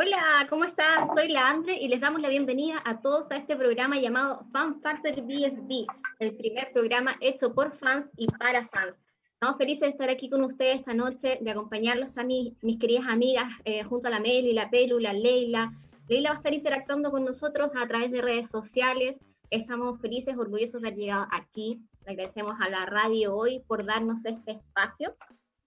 Hola, ¿cómo están? Soy la Andre y les damos la bienvenida a todos a este programa llamado Fan Factor BSB, el primer programa hecho por fans y para fans. Estamos felices de estar aquí con ustedes esta noche, de acompañarlos a mis, mis queridas amigas, eh, junto a la Meli, la Pelu, la Leila. Leila va a estar interactuando con nosotros a través de redes sociales. Estamos felices, orgullosos de haber llegado aquí. Le agradecemos a la radio hoy por darnos este espacio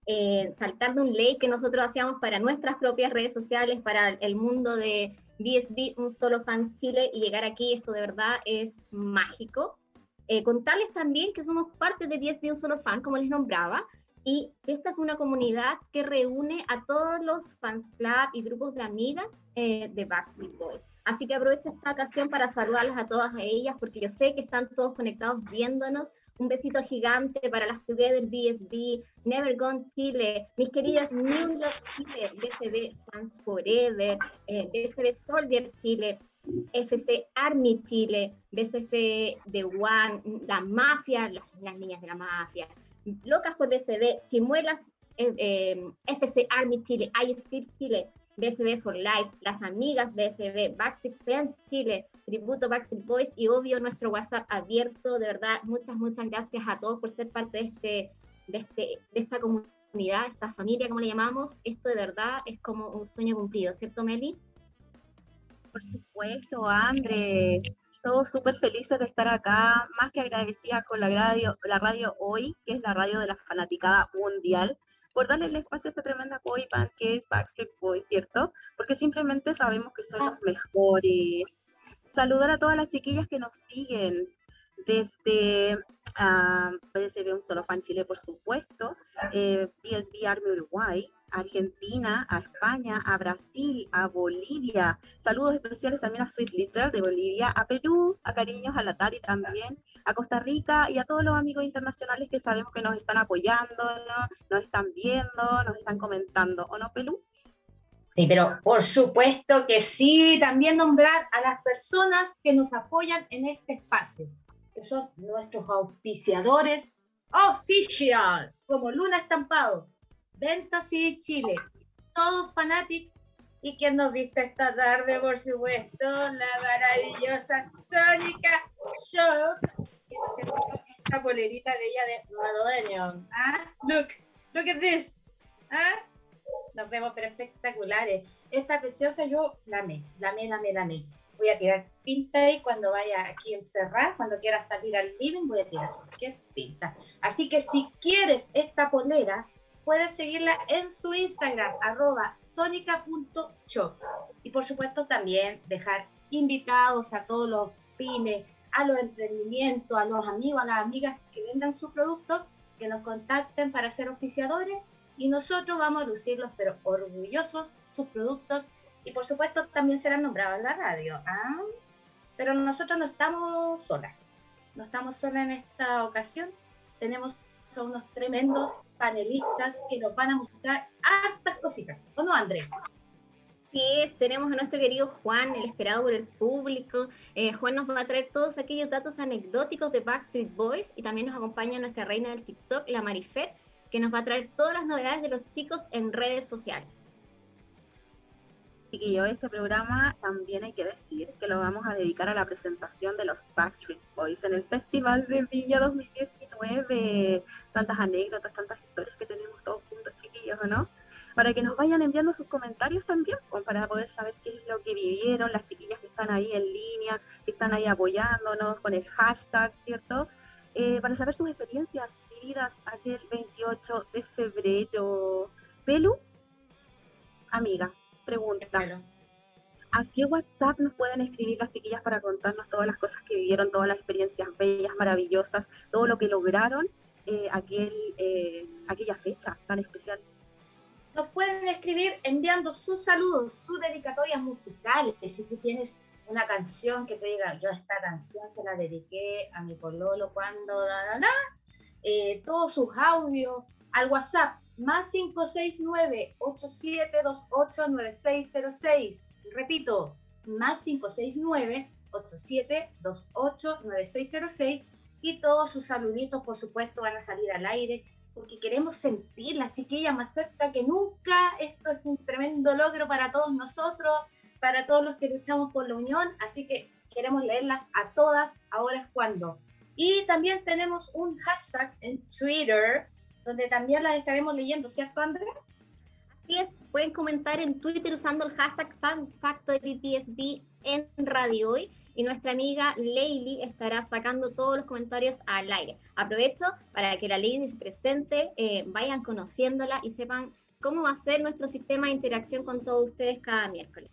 eh, saltar de un ley que nosotros hacíamos para nuestras propias redes sociales, para el mundo de BSB, un solo fan Chile, y llegar aquí, esto de verdad es mágico. Eh, contarles también que somos parte de BSB, un solo fan, como les nombraba, y esta es una comunidad que reúne a todos los fans club y grupos de amigas eh, de Backstreet Boys. Así que aprovecho esta ocasión para saludarlas a todas ellas, porque yo sé que están todos conectados viéndonos un besito gigante para las Together BSB, Never Gone Chile, mis queridas New Love Chile, BSB Fans Forever, eh, Soldier Chile, FC Army Chile, BSF The One, la mafia, las, niñas de la mafia, locas por BSB, Chimuelas, eh, eh, FC Army Chile, I Still Chile, BSB for Life, las amigas BSB, Backstreet Friends Chile, tributo Backstreet Boys y obvio nuestro WhatsApp abierto. De verdad, muchas, muchas gracias a todos por ser parte de, este, de, este, de esta comunidad, esta familia, como le llamamos. Esto de verdad es como un sueño cumplido, ¿cierto, Meli? Por supuesto, André. Todos súper felices de estar acá, más que agradecida con la radio, la radio hoy, que es la radio de la fanaticada mundial por darle el espacio a esta tremenda boy band que es Backstreet Boys, ¿cierto? Porque simplemente sabemos que son los mejores. Saludar a todas las chiquillas que nos siguen desde uh, PSB Un Solo Fan Chile, por supuesto, eh, PSB Army Uruguay, Argentina, a España, a Brasil, a Bolivia. Saludos especiales también a Sweet Little de Bolivia, a Perú, a cariños a la también, a Costa Rica y a todos los amigos internacionales que sabemos que nos están apoyando, nos están viendo, nos están comentando, ¿o no, Perú? Sí, pero por supuesto que sí, también nombrar a las personas que nos apoyan en este espacio, que son nuestros auspiciadores oficial, como Luna Estampados, Ventas y Chile, todos fanatics y quien nos viste esta tarde, por supuesto, la maravillosa Sónica Show, que nos esta polerita bella de Madonna. ¿Ah? Look, look at this. ¿Ah? Nos vemos pero espectaculares. Esta preciosa yo la amé, la amé, la amé, la amé. Voy a tirar pinta y cuando vaya aquí encerrar, cuando quiera salir al living, voy a tirar qué pinta. Así que si quieres esta polera, puedes seguirla en su Instagram, arroba sonica.shop. Y por supuesto también dejar invitados a todos los pymes, a los emprendimientos, a los amigos, a las amigas que vendan sus productos, que nos contacten para ser auspiciadores y nosotros vamos a lucirlos, pero orgullosos, sus productos y por supuesto también serán nombrados en la radio. ¿ah? Pero nosotros no estamos solas, no estamos solas en esta ocasión, tenemos a unos tremendos panelistas que nos van a mostrar hartas cositas. ¿O no, André? Sí, tenemos a nuestro querido Juan, el esperado por el público. Eh, Juan nos va a traer todos aquellos datos anecdóticos de Backstreet Boys y también nos acompaña nuestra reina del TikTok, la Marifer, que nos va a traer todas las novedades de los chicos en redes sociales. Chiquillo, este programa también hay que decir que lo vamos a dedicar a la presentación de los Backstreet Boys en el Festival de Villa 2019. Tantas anécdotas, tantas historias que tenemos todos juntos, chiquillos, no? Para que nos vayan enviando sus comentarios también, para poder saber qué es lo que vivieron, las chiquillas que están ahí en línea, que están ahí apoyándonos con el hashtag, ¿cierto? Eh, para saber sus experiencias vividas aquel 28 de febrero. Pelu, amiga, pregunta. ¿A qué WhatsApp nos pueden escribir las chiquillas para contarnos todas las cosas que vivieron, todas las experiencias bellas, maravillosas, todo lo que lograron eh, aquel, eh, aquella fecha tan especial? Nos pueden escribir enviando sus saludos, sus dedicatorias musicales. Si tú tienes una canción que te diga, yo esta canción se la dediqué a mi pololo cuando, da, da, da, eh, todos sus audios al WhatsApp más 569-8728-9606. Repito, más 569-8728-9606. Y todos sus saluditos, por supuesto, van a salir al aire porque queremos sentir las chiquillas más cerca que nunca. Esto es un tremendo logro para todos nosotros, para todos los que luchamos por la unión, así que queremos leerlas a todas, ahora es cuando. Y también tenemos un hashtag en Twitter, donde también las estaremos leyendo, ¿cierto, Andrea? Así es, pueden comentar en Twitter usando el hashtag FanFactoryPSB en Radio Hoy y nuestra amiga Leili estará sacando todos los comentarios al aire. Aprovecho para que la Leili se presente, eh, vayan conociéndola y sepan cómo va a ser nuestro sistema de interacción con todos ustedes cada miércoles.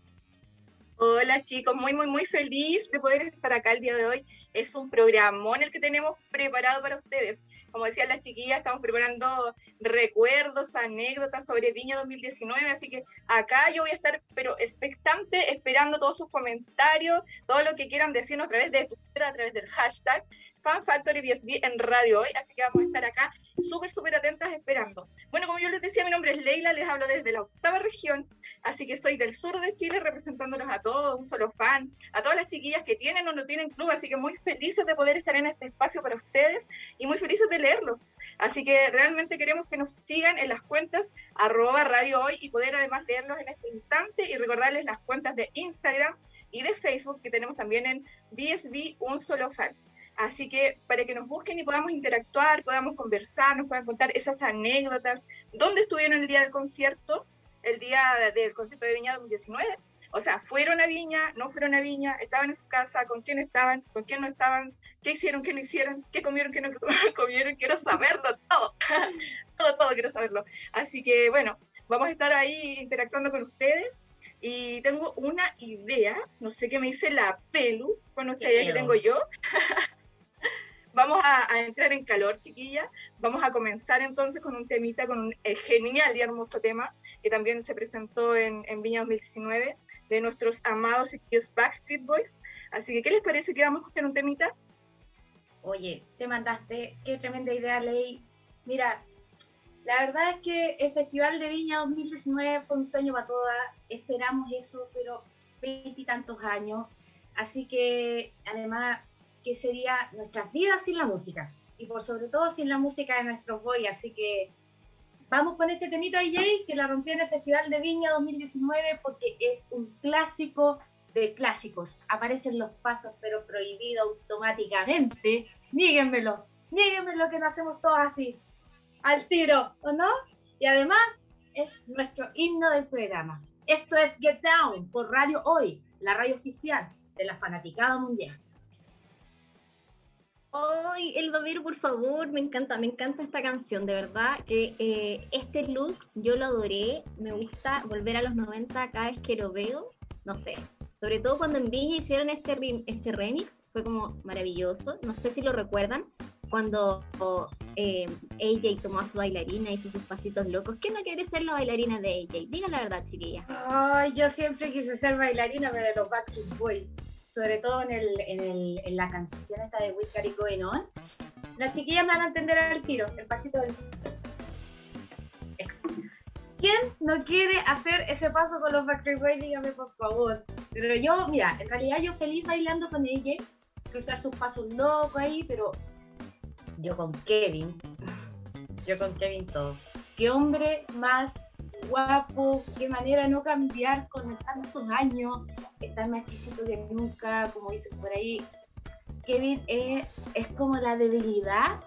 Hola chicos, muy muy muy feliz de poder estar acá el día de hoy. Es un programón el que tenemos preparado para ustedes. Como decían las chiquillas, estamos preparando recuerdos, anécdotas sobre Viña 2019, así que acá yo voy a estar pero expectante, esperando todos sus comentarios, todo lo que quieran decirnos a través de Twitter, a través del hashtag. Fan Factory BSB en radio hoy, así que vamos a estar acá súper, súper atentas esperando. Bueno, como yo les decía, mi nombre es Leila, les hablo desde la octava región, así que soy del sur de Chile representándolos a todos, un solo fan, a todas las chiquillas que tienen o no tienen club, así que muy felices de poder estar en este espacio para ustedes y muy felices de leerlos. Así que realmente queremos que nos sigan en las cuentas arroba radio hoy y poder además leerlos en este instante y recordarles las cuentas de Instagram y de Facebook que tenemos también en BSB Un Solo Fan. Así que para que nos busquen y podamos interactuar, podamos conversar, nos puedan contar esas anécdotas, dónde estuvieron el día del concierto, el día del concierto de Viña 2019. O sea, fueron a Viña, no fueron a Viña, estaban en su casa, con quién estaban, con quién no estaban, qué hicieron, qué no hicieron, qué comieron, qué no comieron, quiero saberlo todo, todo, todo quiero saberlo. Así que bueno, vamos a estar ahí interactuando con ustedes. Y tengo una idea, no sé qué me dice la Pelu con esta idea que tengo yo. Vamos a, entrar en calor, chiquilla. Vamos a comenzar entonces con un temita, con un eh, genial y hermoso tema que también se presentó en, Viña 2019 de nuestros amados y queridos Backstreet Boys. Así que, ¿qué les parece que vamos a escuchar un temita? Oye, te mandaste, qué tremenda idea, Ley. Mira, la verdad es que el Festival de Viña 2019 fue un sueño para todas. Esperamos eso, pero veintitantos años. Así que, además, que sería nuestras vidas sin la música y por sobre todo sin la música de nuestros boys. Así que vamos con este temita DJ que la rompió en el Festival de Viña 2019 porque es un clásico de clásicos. Aparecen los pasos pero prohibido automáticamente. Níguenmelo, níguenmelo que no hacemos todos así, al tiro, ¿o no? Y además es nuestro himno del programa. Esto es Get Down por Radio Hoy, la radio oficial de la fanaticada mundial. Ay, el babero, por favor, me encanta, me encanta esta canción, de verdad. que eh, este look yo lo adoré, me gusta volver a los 90 cada vez que lo veo, no sé. Sobre todo cuando en Viña hicieron este, este remix, fue como maravilloso. No sé si lo recuerdan, cuando eh, AJ tomó a su bailarina, hizo sus pasitos locos. ¿Quién no quiere ser la bailarina de AJ? Diga la verdad, chiquilla. Ay, yo siempre quise ser bailarina, pero los Backstreet Boys sobre todo en, el, en, el, en la canción esta de With Carry Going On, las chiquillas me van a entender al tiro, el pasito del... ¿Quién no quiere hacer ese paso con los Backstreet Boys? Dígame por favor. Pero yo, mira, en realidad yo feliz bailando con ella, cruzar sus pasos locos ahí, pero yo con Kevin, yo con Kevin todo. ¿Qué hombre más guapo, qué manera no cambiar con tantos años, estar más exquisito que nunca, como dicen por ahí. Kevin es, es como la debilidad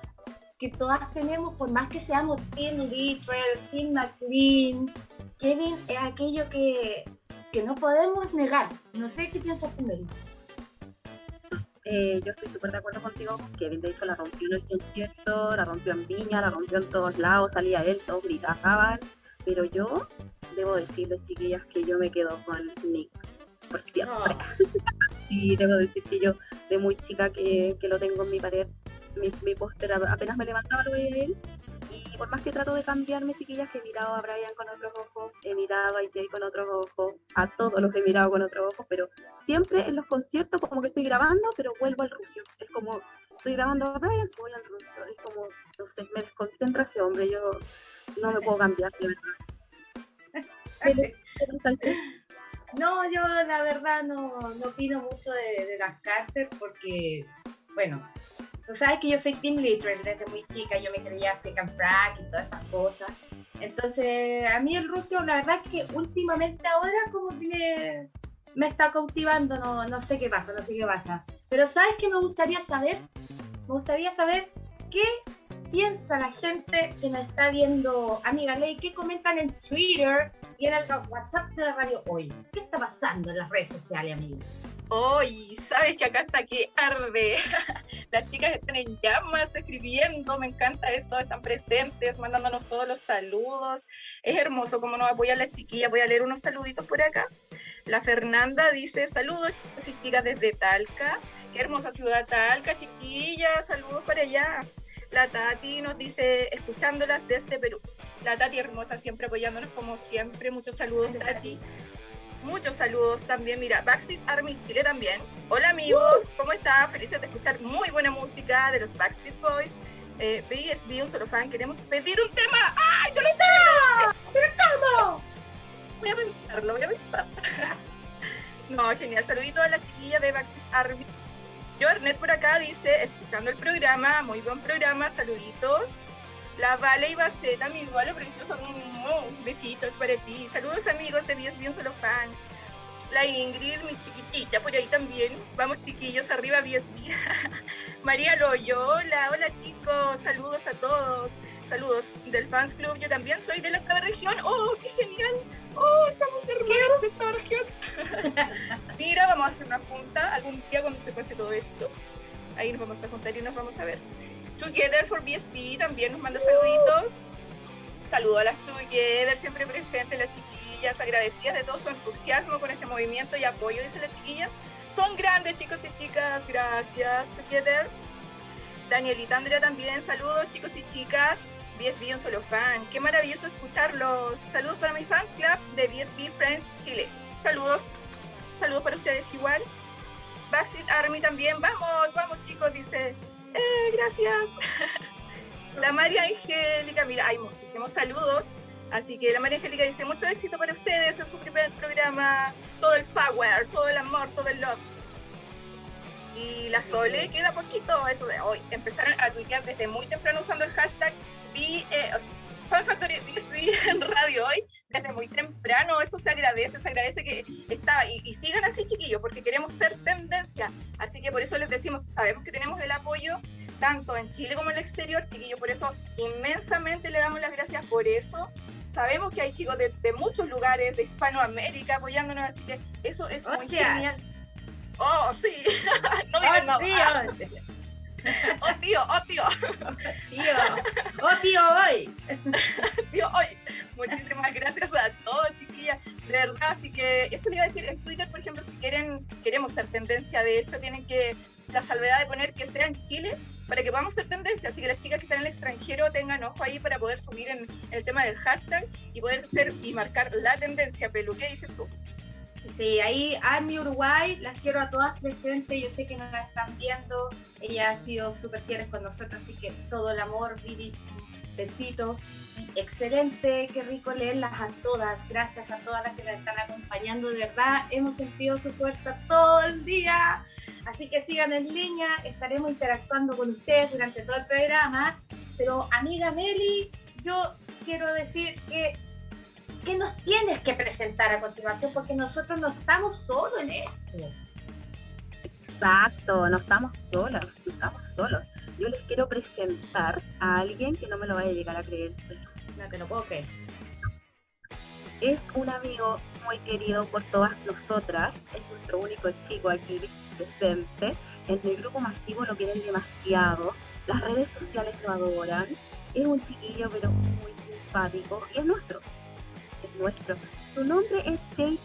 que todas tenemos, por más que seamos Tim Littrell, Tim McLean, Kevin es aquello que, que no podemos negar. No sé qué piensas tú. Eh, yo estoy súper de acuerdo contigo. Kevin, de hecho, la rompió en el concierto, la rompió en Viña, la rompió en todos lados, salía él, todos gritaban. Pero yo debo decirles, chiquillas, que yo me quedo con Nick por siempre. y debo decir que yo, de muy chica que, que lo tengo en mi pared, mi, mi póster, apenas me levantaba lo veía él. Y por más que trato de cambiarme, chiquillas, que he mirado a Brian con otros ojos, he mirado a Jay con otros ojos, a todos los que he mirado con otros ojos, pero siempre en los conciertos como que estoy grabando, pero vuelvo al ruso. Es como, estoy grabando a Brian, voy al ruso. Es como, no sé, me desconcentra ese hombre. Yo no me puedo cambiar, de verdad. No, yo la verdad no, no opino mucho de, las Carter porque, bueno, Tú sabes que yo soy Team Literal desde muy chica, yo me creía African Frack y todas esas cosas. Entonces, a mí el ruso, la verdad es que últimamente ahora como que me, está cautivando, no, no sé qué pasa, no sé qué pasa. Pero ¿sabes qué me gustaría saber? Me gustaría saber qué piensa la gente que me está viendo, amiga Ley, qué comentan en Twitter y en el WhatsApp de la radio hoy. ¿Qué está pasando en las redes sociales, amiga? Hoy, sabes que acá está que arde. Las chicas están en llamas escribiendo, me encanta eso, están presentes, mandándonos todos los saludos. Es hermoso como nos apoyan las chiquillas. Voy a leer unos saluditos por acá. La Fernanda dice: Saludos, chicos y chicas desde Talca. Qué hermosa ciudad Talca, chiquillas. Saludos para allá. La Tati nos dice: Escuchándolas desde Perú. La Tati hermosa, siempre apoyándonos como siempre. Muchos saludos, Tati. Muchos saludos también. Mira, Backstreet Army Chile también. Hola amigos, ¿cómo están? Felices de escuchar muy buena música de los Backstreet Boys. Eh, BSB, un solo fan, queremos pedir un tema. ¡Ay, no lo sé! ¿Pero cómo? Voy a pensarlo, voy a pensar. no, genial. Saludito a la chiquilla de Backstreet Army. Jornet por acá dice, escuchando el programa, muy buen programa, saluditos. La Vale y Baceta, mi Vale precioso, besitos para ti. Saludos amigos de BSB Un Solo Fan. La Ingrid, mi chiquitita, por ahí también. Vamos chiquillos, arriba BSB. María Loyola, hola chicos, saludos a todos. Saludos del Fans Club, yo también soy de la octava región. ¡Oh, qué genial! ¡Oh, estamos hermanos de esta región! Mira, vamos a hacer una junta algún día cuando se pase todo esto. Ahí nos vamos a juntar y nos vamos a ver. Together for BSP también nos manda saluditos. Saludo a las Together, siempre presentes, las chiquillas, agradecidas de todo su entusiasmo con este movimiento y apoyo, dicen las chiquillas. Son grandes chicos y chicas, gracias Together. Danielita Andrea también, saludos chicos y chicas. BSB un solo fan, qué maravilloso escucharlos. Saludos para mi fans club de BSB Friends Chile. Saludos, saludos para ustedes igual. Backstreet Army también, vamos, vamos chicos, dice eh, gracias. La María Angélica, mira, hay muchísimos saludos. Así que la María Angélica dice, mucho éxito para ustedes en su primer programa. Todo el power, todo el amor, todo el love. Y la Sole, queda poquito eso de hoy. Empezaron a tuitear desde muy temprano usando el hashtag B, eh, Fan Factory en radio hoy, desde muy temprano. Eso se agradece, se agradece que está. Y, y, sigan así, chiquillos, porque queremos ser tendencia. Así que por eso les decimos, sabemos que tenemos el apoyo tanto en Chile como en el exterior, chiquillos. Por eso inmensamente le damos las gracias por eso. Sabemos que hay chicos de, de muchos lugares de Hispanoamérica apoyándonos, así que eso es muy genial. Oh, sí. no digan oh, sí, oh. Oh tío, oh tío. Tío, oh tío hoy. tío hoy. Muchísimas gracias a todos, chiquillas. De verdad, así que esto le iba a decir en Twitter, por ejemplo, si quieren, queremos ser tendencia, de hecho, tienen que la salvedad de poner que sea en Chile para que podamos ser tendencia. Así que las chicas que están en el extranjero tengan ojo ahí para poder subir en el tema del hashtag y poder ser y marcar la tendencia. Pelu, ¿qué dices tú? Sí, ahí Army Uruguay, las quiero a todas presentes, yo sé que nos están viendo, ella ha sido súper fiel con nosotros, así que todo el amor, Vivi, besito, y excelente, qué rico leerlas a todas, gracias a todas las que nos están acompañando, de verdad, hemos sentido su fuerza todo el día, así que sigan en línea, estaremos interactuando con ustedes durante todo el programa, pero amiga Meli, yo quiero decir que ¿qué nos tienes que presentar a continuación? Porque nosotros no estamos solos en esto. Exacto, no estamos solos, no estamos solos. Yo les quiero presentar a alguien que no me lo vaya a llegar a creer. No te lo puedo creer. Es un amigo muy querido por todas nosotras, es nuestro único chico aquí presente. En el grupo masivo lo quieren demasiado, las redes sociales lo adoran. Es un chiquillo pero muy simpático y es nuestro nuestro. Su nombre es JT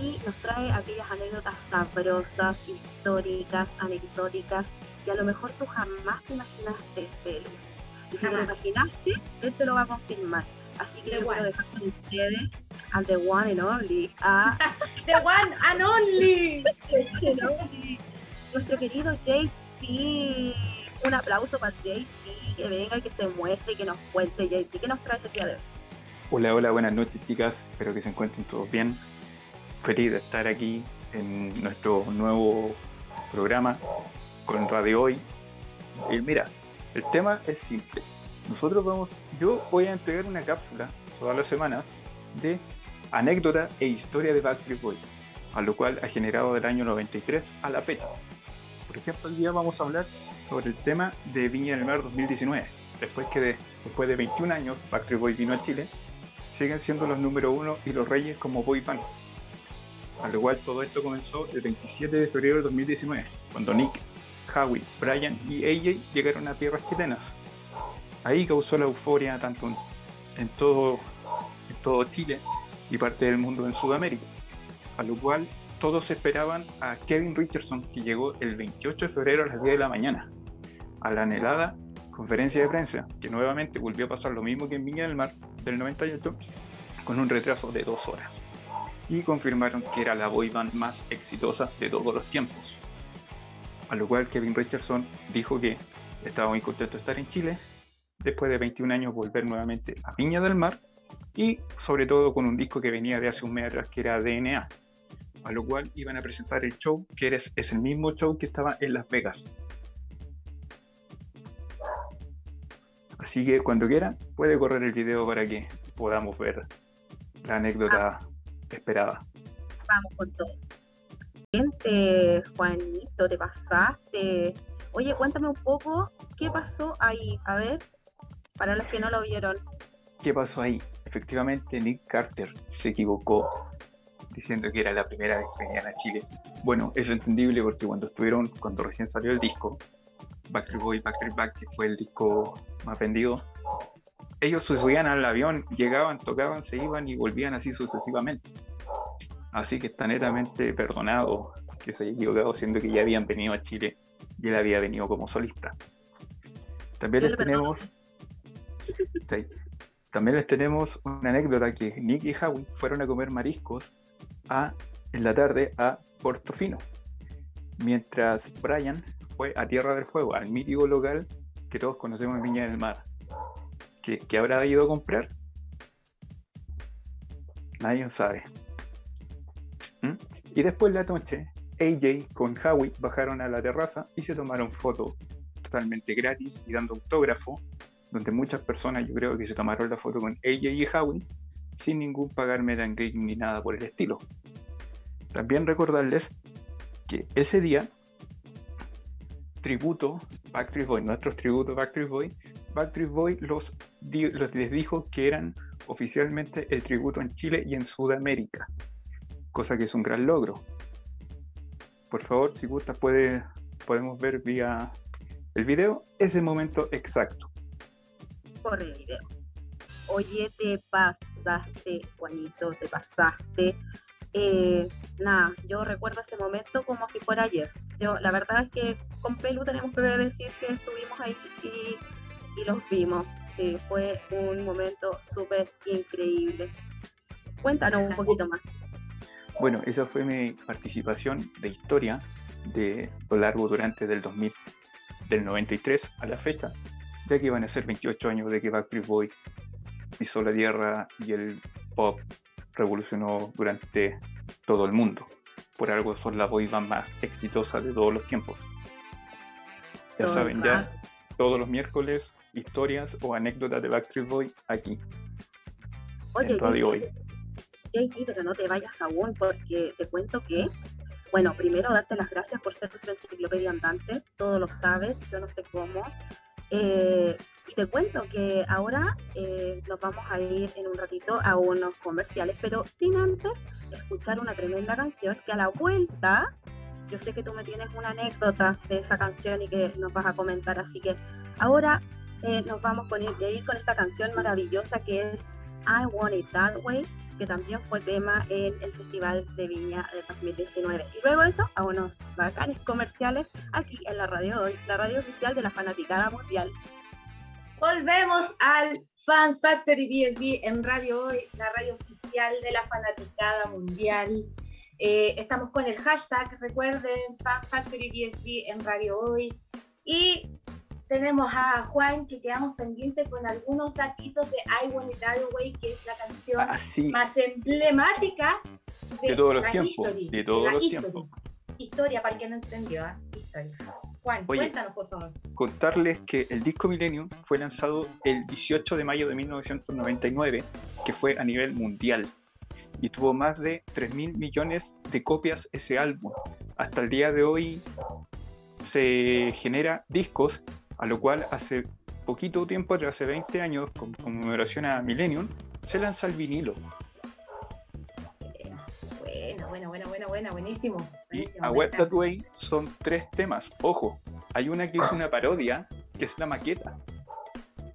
y nos trae aquellas anécdotas sabrosas, históricas, anecdóticas que a lo mejor tú jamás te imaginaste, Pelu. Y si te lo imaginaste, él te lo va a confirmar. Así que quiero dejar con ustedes a The One and Only. A... the One and Only. Nuestro querido JT. Un aplauso para JT, que venga y que se muestre y que nos cuente JT, que nos trae este día de hoy. Hola, hola, buenas noches chicas, espero que se encuentren todos bien. Feliz de estar aquí en nuestro nuevo programa con Radio Hoy. Y mira, el tema es simple. Nosotros vamos, yo voy a entregar una cápsula todas las semanas de anécdota e historia de Backstreet Boys, a lo cual ha generado del año 93 a la fecha. Por ejemplo, hoy día vamos a hablar sobre el tema de Viña del Mar 2019. Después que de, después de 21 años Backstreet Boys vino a Chile, siguen siendo los número uno y los reyes como boy. Al igual todo esto comenzó el 27 de febrero de 2019, cuando Nick, Howie, Brian y AJ llegaron a tierras chilenas. Ahí causó la euforia tanto en todo, en todo Chile y parte del mundo en Sudamérica. A lo cual todos esperaban a Kevin Richardson, que llegó el 28 de febrero a las 10 de la mañana, a la anhelada conferencia de prensa, que nuevamente volvió a pasar lo mismo que en Viña del Mar del 98, con un retraso de dos horas. Y confirmaron que era la boy band más exitosa de todos los tiempos. A lo cual Kevin Richardson dijo que estaba muy contento de estar en Chile, después de 21 años volver nuevamente a Viña del Mar y sobre todo con un disco que venía de hace un mes atrás que era DNA, a lo cual iban a presentar el show que es, es el mismo show que estaba en Las Vegas. Así que cuando quiera puede correr el video para que podamos ver la anécdota esperada. Vamos con todo. Gente, Juanito, te pasaste. Oye, cuéntame un poco qué pasó ahí. A ver, para los que no lo vieron. ¿Qué pasó ahí? Efectivamente, Nick Carter se equivocó diciendo que era la primera vez que venían a Chile. Bueno, es entendible porque cuando estuvieron, cuando recién salió el disco, Backstreet Boy, Backstreet Back, que fue el disco más vendido, ellos se subían al avión, llegaban, tocaban, se iban y volvían así sucesivamente. Así que está netamente perdonado que se haya equivocado, siendo que ya habían venido a Chile y él había venido como solista. También les tenemos. también les tenemos una anécdota que Nick y Howie fueron a comer mariscos en la tarde a Portofino, mientras Brian a Tierra del Fuego, al mítico local que todos conocemos en Viña del Mar. ¿Qué, habrá ido a comprar? Nadie sabe. ¿Mm? Y después la noche, AJ con Howie bajaron a la terraza y se tomaron fotos totalmente gratis y dando autógrafo, donde muchas personas yo creo que se tomaron la foto con AJ y Howie sin ningún pagar meet ni nada por el estilo. También recordarles que ese día, tributo Backstreet Boy, nuestros tributos Backstreet Boy, Backstreet Boy los, los les dijo que eran oficialmente el tributo en Chile y en Sudamérica, cosa que es un gran logro. Por favor, si gusta, puede, podemos ver vía el video ese momento exacto. Por el video. Oye, te pasaste, Juanito, te pasaste. Eh, nada, yo recuerdo ese momento como si fuera ayer. La verdad es que con Pelu tenemos que decir que estuvimos ahí y, los vimos. Sí, fue un momento súper increíble. Cuéntanos un poquito más. Bueno, esa fue mi participación de historia de lo largo durante del 2000, del 93 a la fecha, ya que iban a ser 28 años de que Backstreet Boy pisó la tierra y el pop revolucionó durante todo el mundo. Por algo son la boy band más exitosa de todos los tiempos. Ya saben, ya todos los miércoles historias o anécdotas de Backstreet Boy aquí. Oye, JP, pero no te vayas aún porque te cuento que, bueno, primero darte las gracias por ser nuestra enciclopedia andante, todo lo sabes, yo no sé cómo, eh, y te cuento que ahora eh, nos vamos a ir en un ratito a unos comerciales, pero sin antes escuchar una tremenda canción que a la vuelta, yo sé que tú me tienes una anécdota de esa canción y que nos vas a comentar, así que ahora eh, nos vamos de ir con esta canción maravillosa que es I Want It That Way, que también fue tema en el Festival de Viña de 2019. Y luego eso, a unos bacanes comerciales aquí en la radio hoy, la radio oficial de la Fanaticada Mundial. Volvemos al Fan Factory BSB en Radio Hoy, la radio oficial de la Fanaticada Mundial. Eh, estamos con el hashtag, recuerden, Fan Factory BSB en Radio Hoy. Y tenemos a Juan que quedamos pendientes con algunos datitos de I Want It That Way, que es la canción ah, más emblemática de, todos los tiempos. de todos los tiempos. Historia, para el que no entendió, ¿eh? historia. Juan, Oye. cuéntanos, por favor. Contarles que el disco Millennium fue lanzado el 18 de mayo de 1999, que fue a nivel mundial. Y tuvo más de 3 mil millones de copias ese álbum. Hasta el día de hoy se genera discos, a lo cual hace poquito tiempo, hace 20 años, con conmemoración a Millennium, se lanza el vinilo. Buena, buena, buena, buena, buena, buenísimo. Y a Web. That Way son tres temas. Ojo, hay una que es una parodia, que es la maqueta.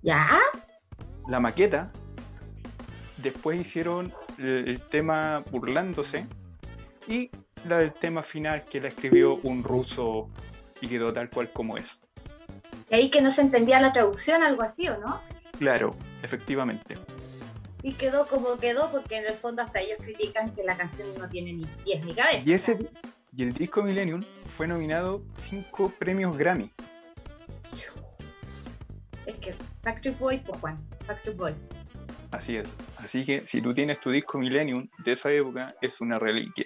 ¿Ya? La maqueta, después hicieron el, el tema burlándose y la del tema final que la escribió un ruso y quedó tal cual como es. Y ahí que no se entendía la traducción, algo así, ¿o no? Claro, efectivamente. Y quedó como quedó, porque en el fondo hasta ellos critican que la canción no tiene ni pies ni cabeza. Y, ese, y el disco Millennium fue nominado cinco premios Grammy. Es que Backstreet Boy, pues Juan, Backstreet Boy. Así es. Así que si tú tienes tu disco Millennium de esa época, es una reliquia.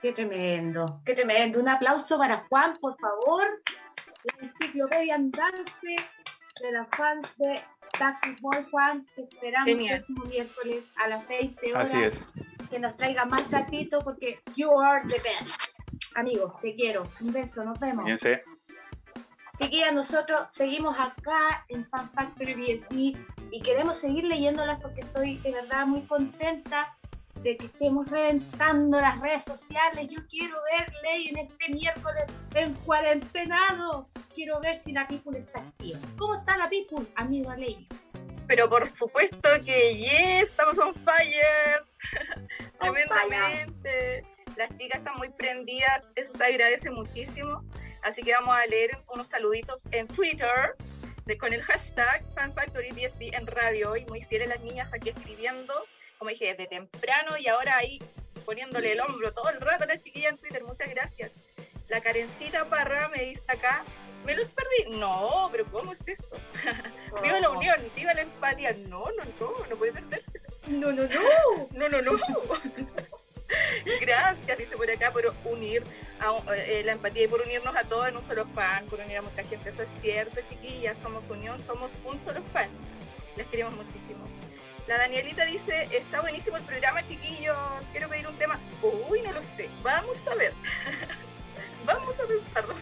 Qué tremendo, qué tremendo. Un aplauso para Juan, por favor. La enciclopedia andante de las fans de Backstreet Boy, Juan. Te esperamos Genial. el próximo miércoles a las 20 horas. Así es. Que nos traiga más gatito porque you are the best. Amigos, te quiero. Un beso, nos vemos. Fíjense. Chiquillas, nosotros seguimos acá en Fan Factory BSB y queremos seguir leyéndolas porque estoy de verdad muy contenta de que estemos reventando las redes sociales. Yo quiero ver Ley en este miércoles en cuarentenado. Quiero ver si la People está activa. ¿Cómo está la People, amigo Ley? Pero por supuesto que yes, estamos on fire. On Tremendamente. Las chicas están muy prendidas, eso se agradece muchísimo. Así que vamos a leer unos saluditos en Twitter de, con el hashtag FanFactoryBSB en radio hoy. Muy fieles las niñas aquí escribiendo, como dije, desde temprano y ahora ahí poniéndole el hombro todo el rato a la chiquilla en Twitter. Muchas gracias. La Karencita Parra me dice acá, ¿me los perdí? No, pero ¿cómo es eso? Viva la unión, viva la empatía. No, no, no, no puede perderse. No, no, no. No, no, no. Gracias, dice por acá, por unir a, eh, la empatía y por unirnos a todos en un solo fan, por unir a mucha gente. Eso es cierto, chiquillas, somos unión, somos un solo fan. Les queremos muchísimo. La Danielita dice, está buenísimo el programa, chiquillos. Quiero pedir un tema. Uy, no lo sé. Vamos a ver. Vamos a pensarlo.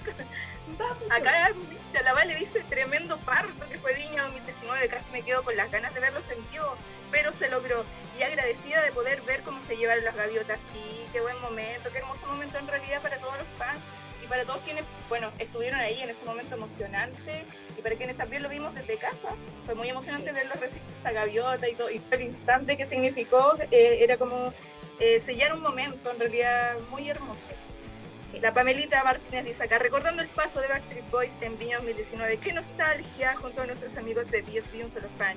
Vamos. Acá mira, la Vale dice tremendo parto que fue Viña 2019, casi me quedo con las ganas de verlos en vivo, pero se logró. Y agradecida de poder ver cómo se llevaron las gaviotas, sí, qué buen momento, qué hermoso momento en realidad para todos los fans para todos quienes, bueno, estuvieron ahí en ese momento emocionante y para quienes también lo vimos desde casa. Fue muy emocionante verlos recibir esta gaviota y todo, y todo el instante que significó, eh, era como eh, sellar un momento en realidad muy hermoso. La Pamelita Martínez dice acá, recordando el paso de Backstreet Boys en Viña 2019, qué nostalgia junto a nuestros amigos de BSB, un solo fan.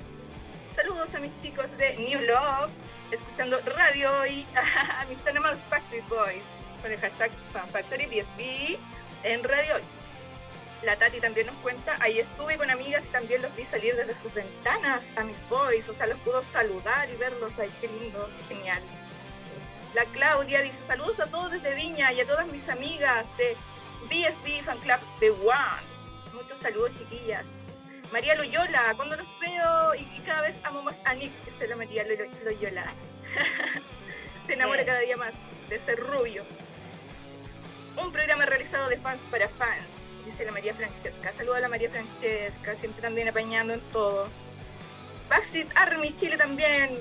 Saludos a mis chicos de New Love, escuchando radio y a mis tan amados Backstreet Boys con el hashtag FanFactoryBSB en radio. La Tati también nos cuenta, ahí estuve con amigas y también los vi salir desde sus ventanas a mis boys, o sea, los pudo saludar y verlos ahí, qué lindo, qué genial. La Claudia dice saludos a todos desde Viña y a todas mis amigas de BSB Fan Club de One. Muchos saludos chiquillas. María Loyola, cuando los veo y, cada vez amo más a Nick, que se lo Lo- Loyola. se enamora cada día más de ese rubio. Un programa realizado de fans para fans, dice la María Francesca. Saludos a la María Francesca, siempre también apañando en todo. Backstreet Army Chile también.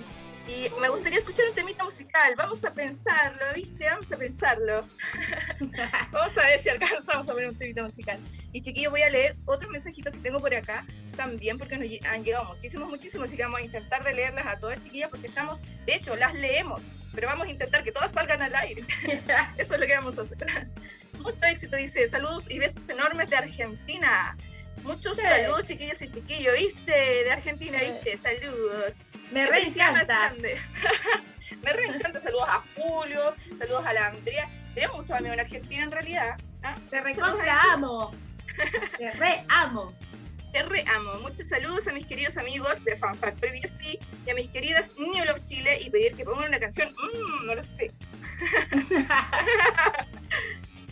Y me gustaría escuchar un temita musical. Vamos a pensarlo, ¿viste? Vamos a pensarlo. Vamos a ver si alcanzamos a poner un temita musical. Y chiquillos, voy a leer otros mensajitos que tengo por acá también, porque nos han llegado muchísimos, muchísimos. Así que vamos a intentar de leerlas a todas, chiquillas, porque estamos, de hecho, las leemos, pero vamos a intentar que todas salgan al aire. Eso es lo que vamos a hacer. Mucho éxito, dice. Saludos y besos enormes de Argentina. Muchos Sí. saludos, chiquillas y chiquillos, ¿viste? De Argentina. ¿viste? Saludos. Me re encanta. Me re encanta. Saludos a Julio, saludos a la Andrea. Tenemos muchos amigos en Argentina en realidad. ¿ah? Te recontra amo. Te re amo. Te re amo. Muchos saludos a mis queridos amigos de Fan Factory BSB y a mis queridas New Love Chile y pedir que pongan una canción. Mmm, no lo sé.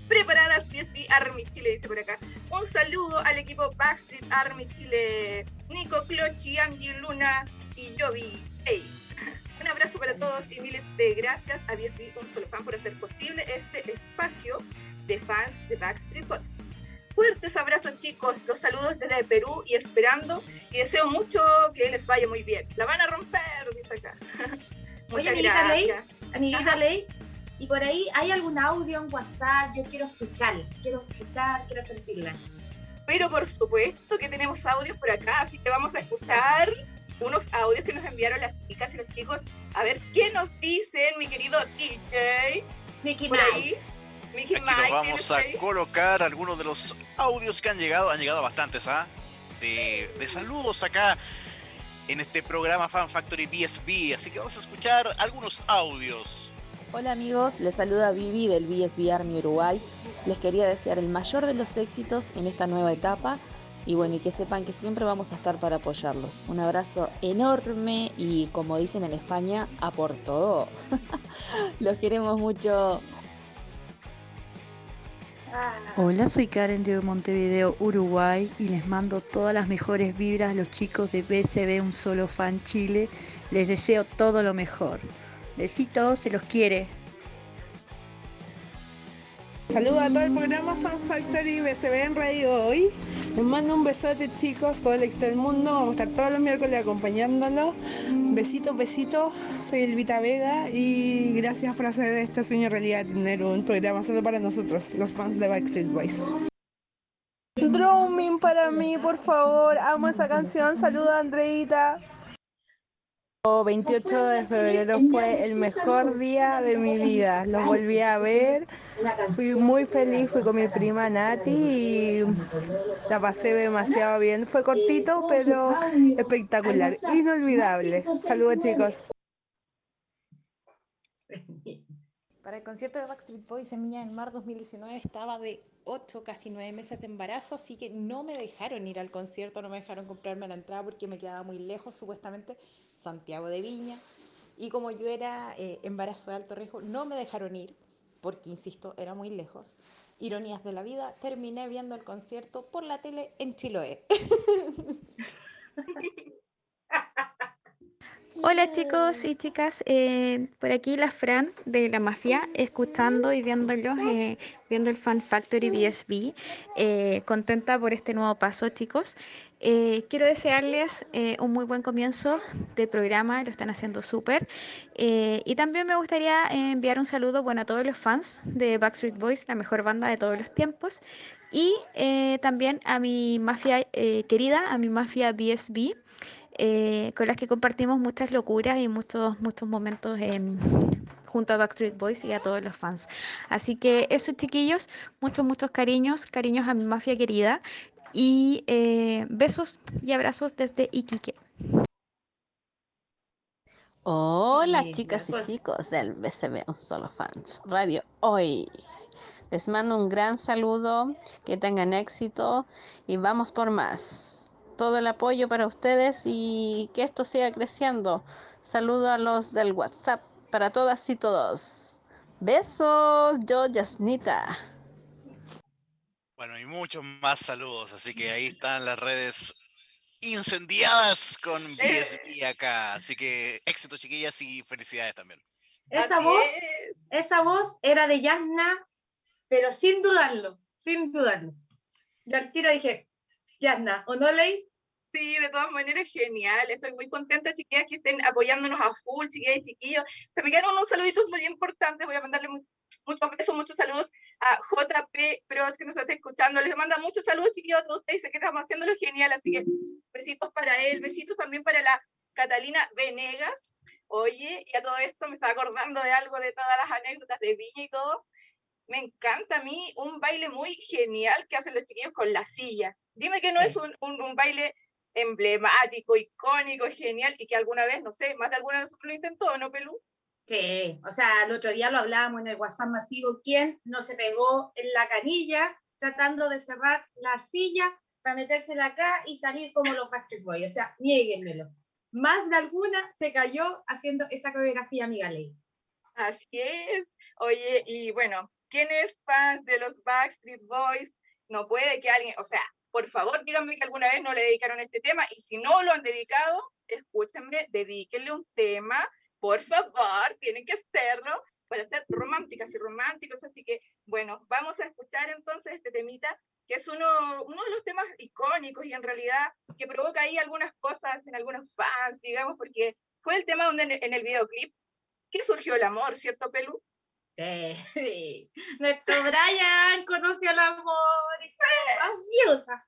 preparadas BSB Army Chile, dice por acá. Un saludo al equipo Backstreet Army Chile, Nico Clochi, Angie Luna y Jovi. Hey. Un abrazo para todos y miles de gracias a BSB Un Solo Fan por hacer posible este espacio de fans de Backstreet Boys. Fuertes abrazos chicos, los saludos desde Perú y esperando y deseo mucho que les vaya muy bien. La van a romper, dice acá. Oye, amiguita Ley, amiguita Ley, y por ahí hay algún audio en WhatsApp, yo quiero escuchar, quiero escuchar, quiero sentirla. Pero por supuesto que tenemos audios por acá, así que vamos a escuchar unos audios que nos enviaron las chicas y los chicos. A ver qué nos dicen, mi querido DJ. Mickey Mike. Mickey Aquí vamos a colocar algunos de los audios que han llegado. Han llegado bastantes, ¿ah? De, de saludos acá en este programa Fan Factory BSB. Así que vamos a escuchar algunos audios. Hola amigos, les saluda Vivi del BSB Army Uruguay. Les quería desear el mayor de los éxitos en esta nueva etapa y bueno, y que sepan que siempre vamos a estar para apoyarlos. Un abrazo enorme y como dicen en España, a por todo. los queremos mucho. Hola, soy Karen de Montevideo, Uruguay, y les mando todas las mejores vibras a los chicos de BCB Un Solo Fan Chile. Les deseo todo lo mejor. Besitos, se los quiere. Saludos a todo el programa Fan Factory BCB en Radio hoy. Les mando un besote chicos, todo el extra del mundo. Vamos a estar todos los miércoles acompañándolos. Besitos, besitos. Soy Elvita Vega y gracias por hacer este sueño realidad, tener un programa solo para nosotros, los fans de Backstreet Boys. Drumming para mí, por favor. Amo esa canción. Saluda Andreita. 28 de febrero fue el mejor día de mi vida. Los volví a ver. Fui muy feliz, fui con mi prima Nati y la pasé demasiado bien. Fue cortito, pero espectacular, inolvidable. Saludos chicos. Para el concierto de Backstreet Boys en Viña del Mar 2019 estaba de 8, casi 9 meses de embarazo, así que no me dejaron ir al concierto, no me dejaron comprarme la entrada porque me quedaba muy lejos, supuestamente Santiago de Viña. Y como yo era eh, embarazo de alto riesgo, no me dejaron ir, porque, insisto, era muy lejos. Ironías de la vida, terminé viendo el concierto por la tele en Chiloé. Hola chicos y chicas, eh, por aquí la Fran de la Mafia, escuchando y viéndolos, eh, viendo el Fan Factory BSB, eh, contenta por este nuevo paso chicos. quiero desearles un muy buen comienzo de programa, lo están haciendo súper. y también me gustaría enviar un saludo bueno, a todos los fans de Backstreet Boys, la mejor banda de todos los tiempos. Y también a mi mafia querida, a mi mafia BSB. Eh, con las que compartimos muchas locuras y muchos, muchos momentos junto a Backstreet Boys y a todos los fans. Así que eso, chiquillos, muchos, muchos cariños, cariños a mi mafia querida y eh, besos y abrazos desde Iquique. Hola chicas y chicos del BCB Un Solo Fans Radio Hoy. Les mando un gran saludo, que tengan éxito y vamos por más todo el apoyo para ustedes y que esto siga creciendo. Saludo a los del WhatsApp para todas y todos. Besos, yo, Yasnita. Bueno, y muchos más saludos, así que ahí están las redes incendiadas con BSB acá. Así que éxito, chiquillas, y felicidades también. Esa voz, esa voz era de Yasna, pero sin dudarlo, sin dudarlo. Yo al tiro dije, Yasna, ¿o no leí? Sí, de todas maneras, genial. Estoy muy contenta, chiquillas, que estén apoyándonos a full, chiquillas y chiquillos. Se me quedaron unos saluditos muy importantes. Voy a mandarle muchos besos, muchos saludos a JP Pros que nos está escuchando. Les manda muchos saludos, chiquillos, a todos ustedes. Que estamos haciéndolo genial, así que besitos para él, besitos también para la Catalina Venegas. Oye, y a todo esto me estaba acordando de algo de todas las anécdotas de Viña y todo. Me encanta a mí un baile muy genial que hacen los chiquillos con la silla. Dime que no es un baile emblemático, icónico, genial, y que alguna vez, no sé, más de alguna vez lo intentó, ¿no, Pelú? Sí, o sea, el otro día lo hablábamos en el WhatsApp masivo, ¿quién no se pegó en la canilla tratando de cerrar la silla para metérsela acá y salir como los Backstreet Boys? O sea, niéguenmelo. Más de alguna se cayó haciendo esa coreografía, amiga Ley. Así es. Oye, y bueno, ¿Quién es fan de los Backstreet Boys? No puede que alguien, o sea, por favor, díganme que alguna vez no le dedicaron este tema y si no lo han dedicado, escúchenme, dedíquenle un tema, por favor, tienen que hacerlo para ser románticas y románticos. Así que, bueno, vamos a escuchar entonces este temita, que es uno, de los temas icónicos y en realidad que provoca ahí algunas cosas en algunos fans, digamos, porque fue el tema donde en el videoclip que surgió el amor, ¿cierto, Pelu? Sí, nuestro Brian conoció el amor y viuda.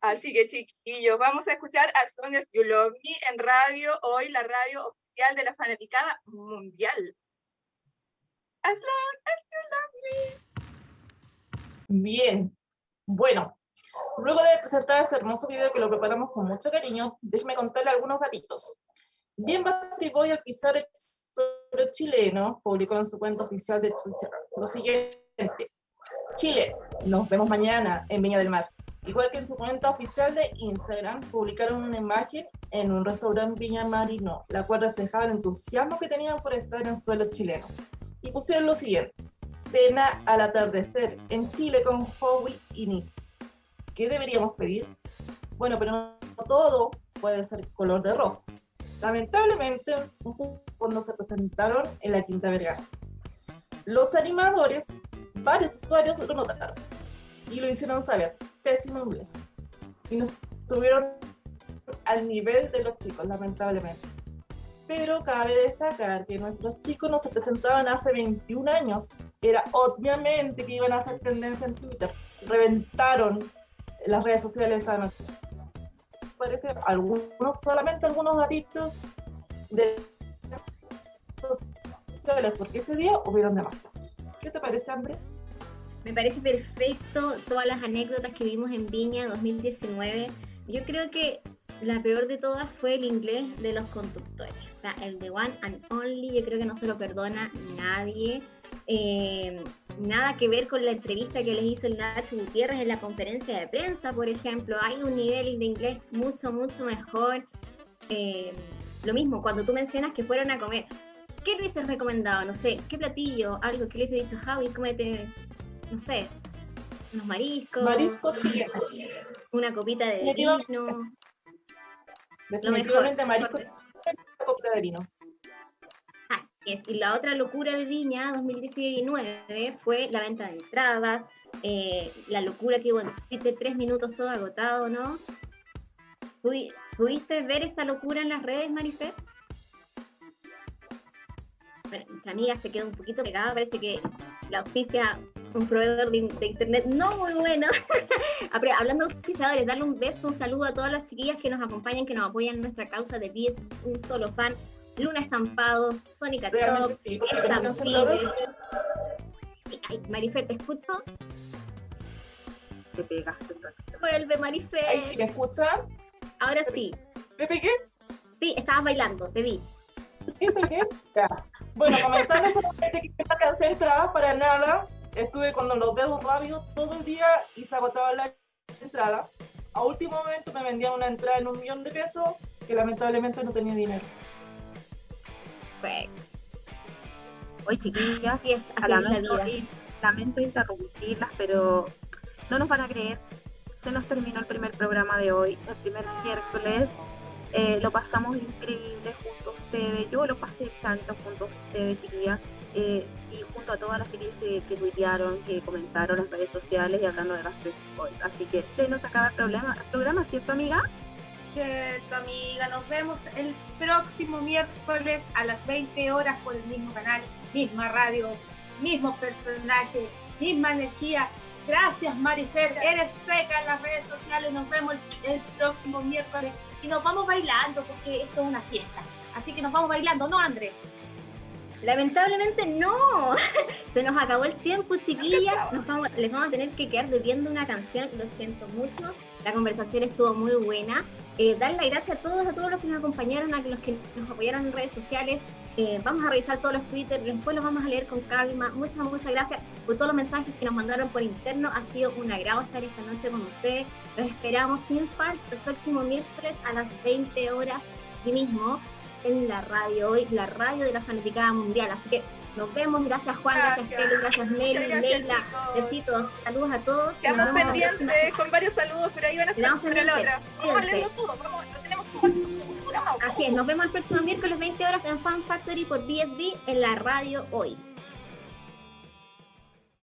Así que chiquillos, vamos a escuchar As Long As You Love Me en radio, hoy la radio oficial de la fanaticada mundial. As Long As You Love Me. Bien, bueno, luego de presentar este hermoso video que lo preparamos con mucho cariño, déjeme contarle algunos gatitos. Bien Bastri Boy al pisar el chileno publicó en su cuenta oficial de Twitter lo siguiente. Chile, nos vemos mañana en Viña del Mar. Igual que en su cuenta oficial de Instagram, publicaron una imagen en un restaurante Viña Marino, la cual reflejaba el entusiasmo que tenían por estar en suelo chileno. Y pusieron lo siguiente, cena al atardecer en Chile con Howie y Nick. ¿Qué deberíamos pedir? Bueno, pero no todo puede ser color de rosas. Lamentablemente, cuando se presentaron en la Quinta Vergara. Los animadores, varios usuarios lo notaron y lo hicieron saber. Pésimo inglés. Y no estuvieron al nivel de los chicos, lamentablemente. Pero cabe destacar que nuestros chicos no se presentaban hace 21 años. Era obviamente que iban a hacer tendencia en Twitter. Reventaron las redes sociales esa noche parece algunos, solamente algunos gatitos de sociales, porque ese día hubieron demasiados. ¿Qué te parece, André? Me parece perfecto todas las anécdotas que vimos en Viña 2019. Yo creo que la peor de todas fue el inglés de los conductores. O sea, el de One and Only, yo creo que no se lo perdona nadie. Eh, nada que ver con la entrevista que les hizo el Nacho Gutiérrez en la conferencia de prensa, por ejemplo. Hay un nivel de inglés mucho, mucho mejor. Eh, lo mismo, cuando tú mencionas que fueron a comer, ¿qué le hubieses recomendado? No sé, ¿qué platillo? Algo que le hubiese dicho, Javi, cómete, no sé, unos mariscos. Mariscos chilenos. Una copita de vino. Definitivamente mariscos una copita de vino. Y la otra locura de Viña 2019 fue la venta de entradas, eh, la locura que hubo este tres minutos todo agotado, ¿no? ¿Pudiste ver esa locura en las redes, Marifé? Bueno, nuestra amiga se quedó un poquito pegada, parece que la auspicia un proveedor de, internet no muy bueno. Hablando de auspiciadores, darle un beso, un saludo a todas las chiquillas que nos acompañan, que nos apoyan en nuestra causa de 10, un solo fan. Luna Estampados, Sónica Top, sí. Ay, Marife, ¿te escucho? Te pegaste. Vuelve, Marife. Ay, ¿sí me escucha? Ahora sí. ¿Me pegué? Sí, estabas bailando, te vi. ¿Sí, pegué? Ya. Bueno, comentarles solamente que no alcancé entrada para nada. Estuve con los dedos rápidos todo el día y se agotaba la entrada. A último momento me vendían una entrada en un millón de pesos que lamentablemente no tenía dinero. Hoy chiquillas, es, lamento, lamento interrumpirlas, pero no nos van a creer. Se nos terminó el primer programa de hoy, el primer miércoles. Eh, lo pasamos increíble junto a ustedes. Yo lo pasé tanto junto a ustedes, chiquillas. Eh, y junto a todas las chiquillas que, que tuitearon, que comentaron en redes sociales y hablando de las Boys. Así que se nos acaba el programa, el programa ¿cierto, amiga? Tu amiga. Nos vemos el próximo miércoles a las 20 horas por el mismo canal, misma radio, mismo personaje, misma energía. Gracias, Marifer. Eres seca en las redes sociales. Nos vemos el, próximo miércoles y nos vamos bailando porque esto es una fiesta. Así que nos vamos bailando, ¿no, André? Lamentablemente no. Se nos acabó el tiempo, chiquillas. Nos vamos, les vamos a tener que quedar debiendo una canción. Lo siento mucho. La conversación estuvo muy buena. Eh, dar las gracias a todos, a todos los que nos acompañaron, a los que nos apoyaron en redes sociales. Eh, vamos a revisar todos los Twitter, después los vamos a leer con calma. Muchas, muchas gracias por todos los mensajes que nos mandaron por interno. Ha sido un agrado estar esta noche con ustedes. Los esperamos sin falta el próximo miércoles a las 20 horas, aquí mismo, en la radio hoy, la radio de la fanaticada mundial. Así que Nos vemos, gracias Juan, gracias, gracias. Gracias Meli, Leila, besitos, saludos a todos. Quedamos pendientes con varios saludos, pero ahí van a estar para la otra. Vamos a leerlo todo, vamos, lo tenemos todo. Así es, nos vemos el próximo miércoles 20 horas en Fan Factory por BSB en la radio hoy.